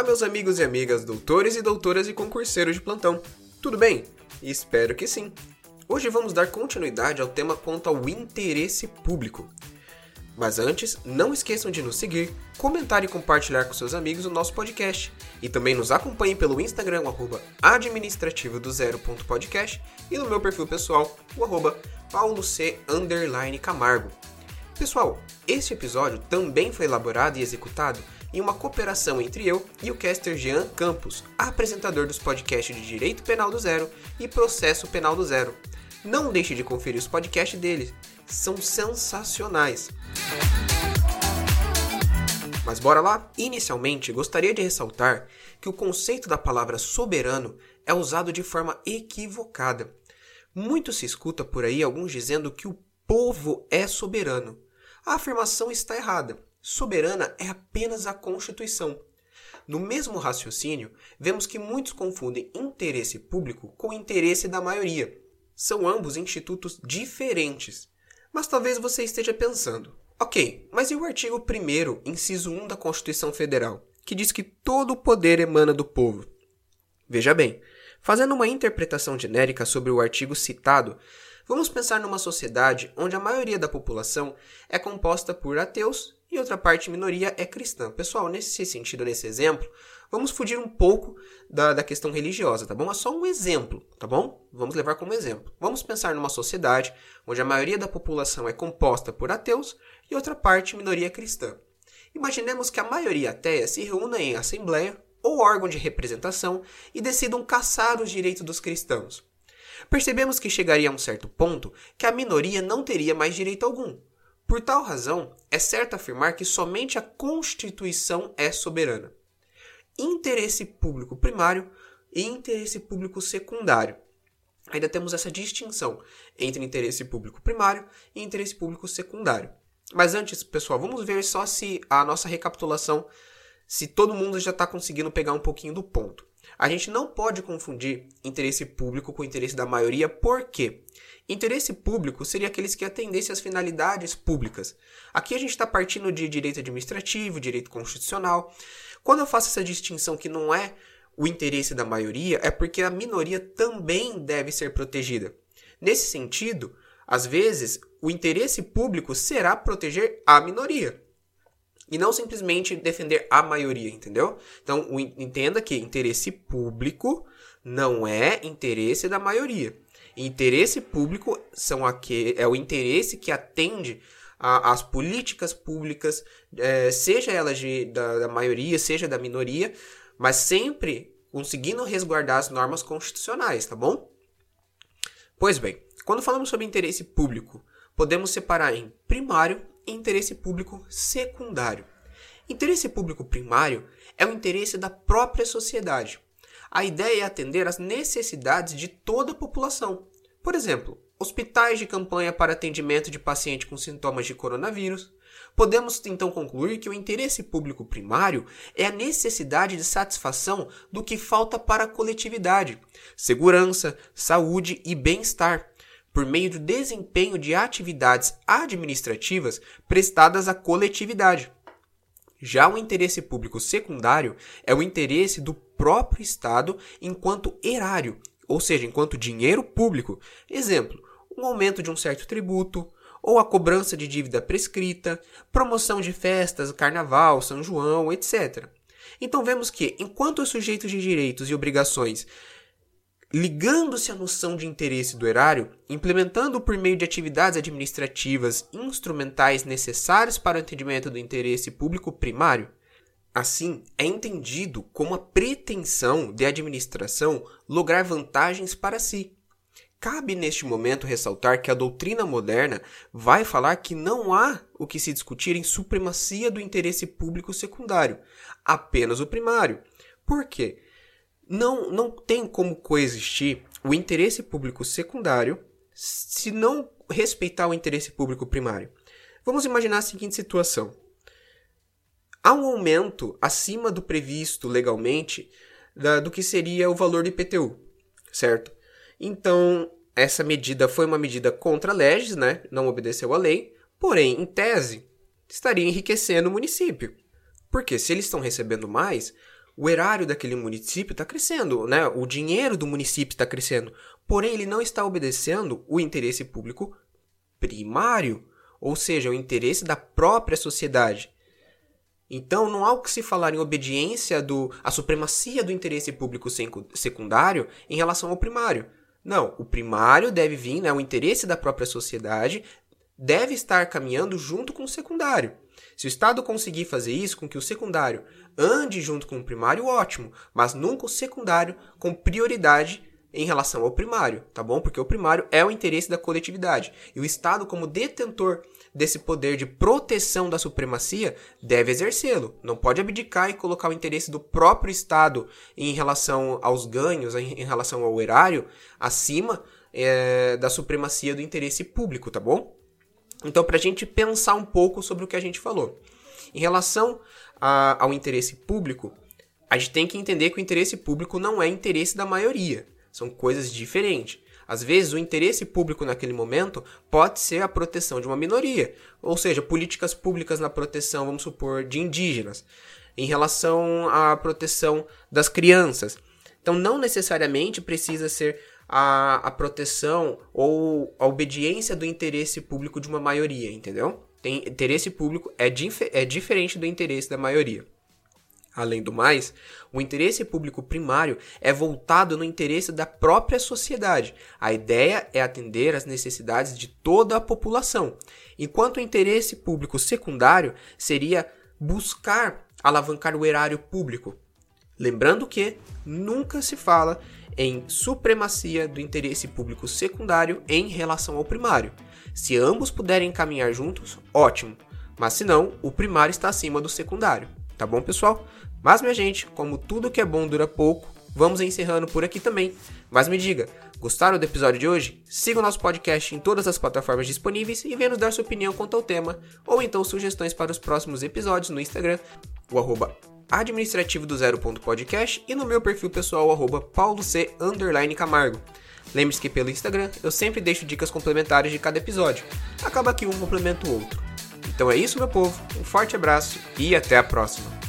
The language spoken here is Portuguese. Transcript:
Olá, meus amigos e amigas, doutores e doutoras e concurseiros de plantão. Tudo bem? Espero que sim. Hoje vamos dar continuidade ao tema quanto ao interesse público. Mas antes, não esqueçam de nos seguir, comentar e compartilhar com seus amigos o nosso podcast. E também nos acompanhem pelo Instagram, arroba administrativo do zero.podcast e no meu perfil pessoal, o arroba paulo c camargo. Pessoal, este episódio também foi elaborado e executado em uma cooperação entre eu e o caster Jean Campos, apresentador dos podcasts de Direito Penal do Zero e Processo Penal do Zero. Não deixe de conferir os podcasts deles, são sensacionais. Mas bora lá? Inicialmente, gostaria de ressaltar que o conceito da palavra soberano é usado de forma equivocada. Muito se escuta por aí alguns dizendo que o povo é soberano. A afirmação está errada soberana é apenas a Constituição. No mesmo raciocínio, vemos que muitos confundem interesse público com interesse da maioria. São ambos institutos diferentes. Mas talvez você esteja pensando: ok, mas e o artigo 1, inciso 1 da Constituição Federal, que diz que todo o poder emana do povo? Veja bem, fazendo uma interpretação genérica sobre o artigo citado, vamos pensar numa sociedade onde a maioria da população é composta por ateus e outra parte minoria é cristã. Pessoal, nesse sentido, nesse exemplo, vamos fugir um pouco da, da questão religiosa, tá bom? É só um exemplo, tá bom? Vamos levar como exemplo. Vamos pensar numa sociedade onde a maioria da população é composta por ateus e outra parte minoria cristã. Imaginemos que a maioria ateia se reúna em assembleia ou órgão de representação e decidam caçar os direitos dos cristãos. Percebemos que chegaria a um certo ponto que a minoria não teria mais direito algum, por tal razão, é certo afirmar que somente a Constituição é soberana. Interesse público primário e interesse público secundário. Ainda temos essa distinção entre interesse público primário e interesse público secundário. Mas antes, pessoal, vamos ver só se a nossa recapitulação, se todo mundo já está conseguindo pegar um pouquinho do ponto. A gente não pode confundir interesse público com interesse da maioria, por quê? Interesse público seria aqueles que atendessem às finalidades públicas. Aqui a gente está partindo de direito administrativo, direito constitucional. Quando eu faço essa distinção que não é o interesse da maioria, é porque a minoria também deve ser protegida. Nesse sentido, às vezes, o interesse público será proteger a minoria e não simplesmente defender a maioria, entendeu? Então, entenda que interesse público não é interesse da maioria. Interesse público são aqui, é o interesse que atende às políticas públicas, é, seja elas de, da, da maioria, seja da minoria, mas sempre conseguindo resguardar as normas constitucionais, tá bom? Pois bem, quando falamos sobre interesse público, podemos separar em primário interesse público secundário. Interesse público primário é o interesse da própria sociedade, a ideia é atender às necessidades de toda a população. Por exemplo, hospitais de campanha para atendimento de paciente com sintomas de coronavírus. Podemos então concluir que o interesse público primário é a necessidade de satisfação do que falta para a coletividade: segurança, saúde e bem-estar, por meio do desempenho de atividades administrativas prestadas à coletividade. Já o interesse público secundário é o interesse do próprio Estado enquanto erário, ou seja, enquanto dinheiro público. Exemplo, um aumento de um certo tributo, ou a cobrança de dívida prescrita, promoção de festas, carnaval, São João, etc. Então vemos que, enquanto os sujeitos de direitos e obrigações ligando-se à noção de interesse do erário, implementando por meio de atividades administrativas instrumentais necessárias para o atendimento do interesse público primário. Assim, é entendido como a pretensão de administração lograr vantagens para si. Cabe neste momento ressaltar que a doutrina moderna vai falar que não há o que se discutir em supremacia do interesse público secundário, apenas o primário. Por quê? Não, não tem como coexistir o interesse público secundário se não respeitar o interesse público primário. Vamos imaginar a seguinte situação: há um aumento acima do previsto legalmente da, do que seria o valor do IPTU, certo? Então, essa medida foi uma medida contra leges, né? Não obedeceu à lei, porém, em tese, estaria enriquecendo o município. Porque se eles estão recebendo mais, o erário daquele município está crescendo, né? O dinheiro do município está crescendo. Porém, ele não está obedecendo o interesse público primário, ou seja, o interesse da própria sociedade. Então, não há o que se falar em obediência do a supremacia do interesse público secundário em relação ao primário. Não, o primário deve vir, né, o interesse da própria sociedade deve estar caminhando junto com o secundário. Se o Estado conseguir fazer isso com que o secundário ande junto com o primário, ótimo, mas nunca o secundário com prioridade em relação ao primário, tá bom? Porque o primário é o interesse da coletividade. E o Estado, como detentor desse poder de proteção da supremacia, deve exercê-lo. Não pode abdicar e colocar o interesse do próprio Estado em relação aos ganhos, em relação ao erário, acima é, da supremacia do interesse público, tá bom? Então, para a gente pensar um pouco sobre o que a gente falou. Em relação a, ao interesse público, a gente tem que entender que o interesse público não é interesse da maioria. São coisas diferentes. Às vezes, o interesse público naquele momento pode ser a proteção de uma minoria, ou seja, políticas públicas na proteção, vamos supor, de indígenas, em relação à proteção das crianças. Então, não necessariamente precisa ser a, a proteção ou a obediência do interesse público de uma maioria, entendeu? Tem, interesse público é, dif é diferente do interesse da maioria. Além do mais, o interesse público primário é voltado no interesse da própria sociedade. A ideia é atender às necessidades de toda a população, enquanto o interesse público secundário seria buscar alavancar o erário público. Lembrando que nunca se fala em supremacia do interesse público secundário em relação ao primário. Se ambos puderem caminhar juntos, ótimo, mas se não, o primário está acima do secundário. Tá bom, pessoal? Mas, minha gente, como tudo que é bom dura pouco, vamos encerrando por aqui também. Mas me diga, gostaram do episódio de hoje? Siga o nosso podcast em todas as plataformas disponíveis e venha nos dar sua opinião quanto ao tema, ou então sugestões para os próximos episódios no Instagram, o arroba administrativo do zero ponto podcast e no meu perfil pessoal, arroba pauloc camargo. Lembre-se que pelo Instagram eu sempre deixo dicas complementares de cada episódio. Acaba que um complementa o outro. Então é isso, meu povo. Um forte abraço e até a próxima.